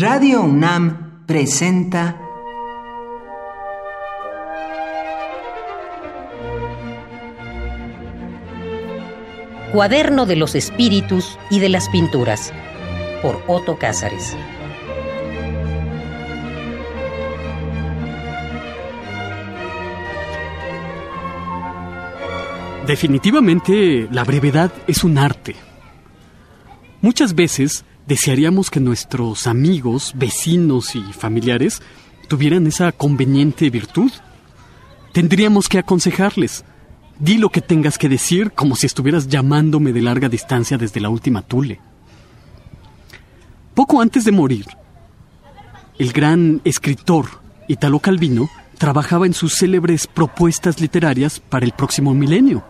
Radio UNAM presenta Cuaderno de los Espíritus y de las Pinturas por Otto Cázares. Definitivamente la brevedad es un arte. Muchas veces desearíamos que nuestros amigos, vecinos y familiares tuvieran esa conveniente virtud. Tendríamos que aconsejarles. Di lo que tengas que decir como si estuvieras llamándome de larga distancia desde la última Tule. Poco antes de morir, el gran escritor Italo Calvino trabajaba en sus célebres propuestas literarias para el próximo milenio.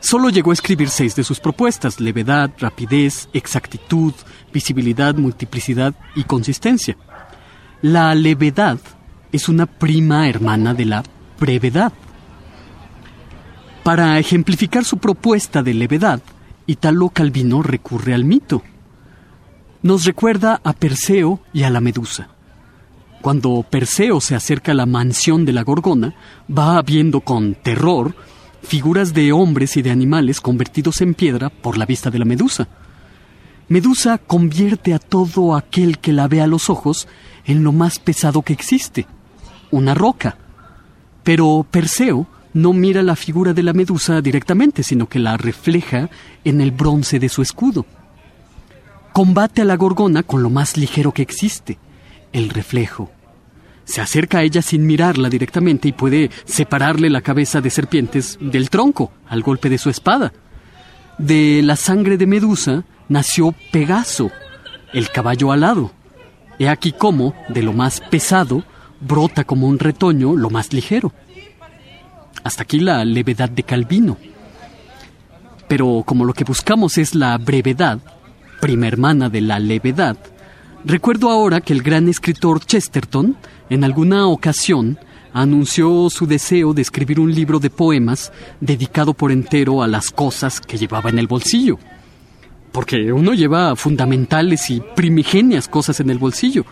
Solo llegó a escribir seis de sus propuestas, levedad, rapidez, exactitud, visibilidad, multiplicidad y consistencia. La levedad es una prima hermana de la brevedad. Para ejemplificar su propuesta de levedad, Italo Calvino recurre al mito. Nos recuerda a Perseo y a la Medusa. Cuando Perseo se acerca a la mansión de la Gorgona, va viendo con terror figuras de hombres y de animales convertidos en piedra por la vista de la Medusa. Medusa convierte a todo aquel que la ve a los ojos en lo más pesado que existe, una roca. Pero Perseo no mira la figura de la Medusa directamente, sino que la refleja en el bronce de su escudo. Combate a la gorgona con lo más ligero que existe, el reflejo. Se acerca a ella sin mirarla directamente y puede separarle la cabeza de serpientes del tronco al golpe de su espada. De la sangre de Medusa nació Pegaso, el caballo alado. He aquí cómo, de lo más pesado, brota como un retoño lo más ligero. Hasta aquí la levedad de Calvino. Pero como lo que buscamos es la brevedad, prima hermana de la levedad, recuerdo ahora que el gran escritor Chesterton en alguna ocasión anunció su deseo de escribir un libro de poemas dedicado por entero a las cosas que llevaba en el bolsillo. Porque uno lleva fundamentales y primigenias cosas en el bolsillo,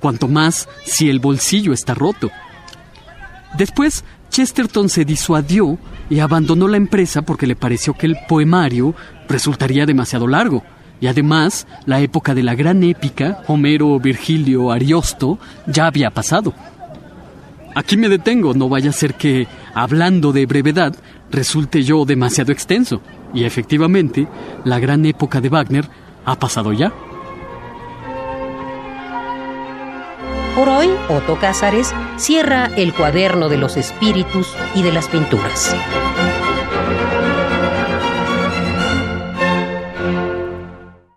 cuanto más si el bolsillo está roto. Después, Chesterton se disuadió y abandonó la empresa porque le pareció que el poemario resultaría demasiado largo y además, la época de la gran épica, Homero, Virgilio, Ariosto, ya había pasado. Aquí me detengo, no vaya a ser que, hablando de brevedad, resulte yo demasiado extenso. Y efectivamente, la gran época de Wagner ha pasado ya. Por hoy, Otto Cázares cierra el cuaderno de los espíritus y de las pinturas.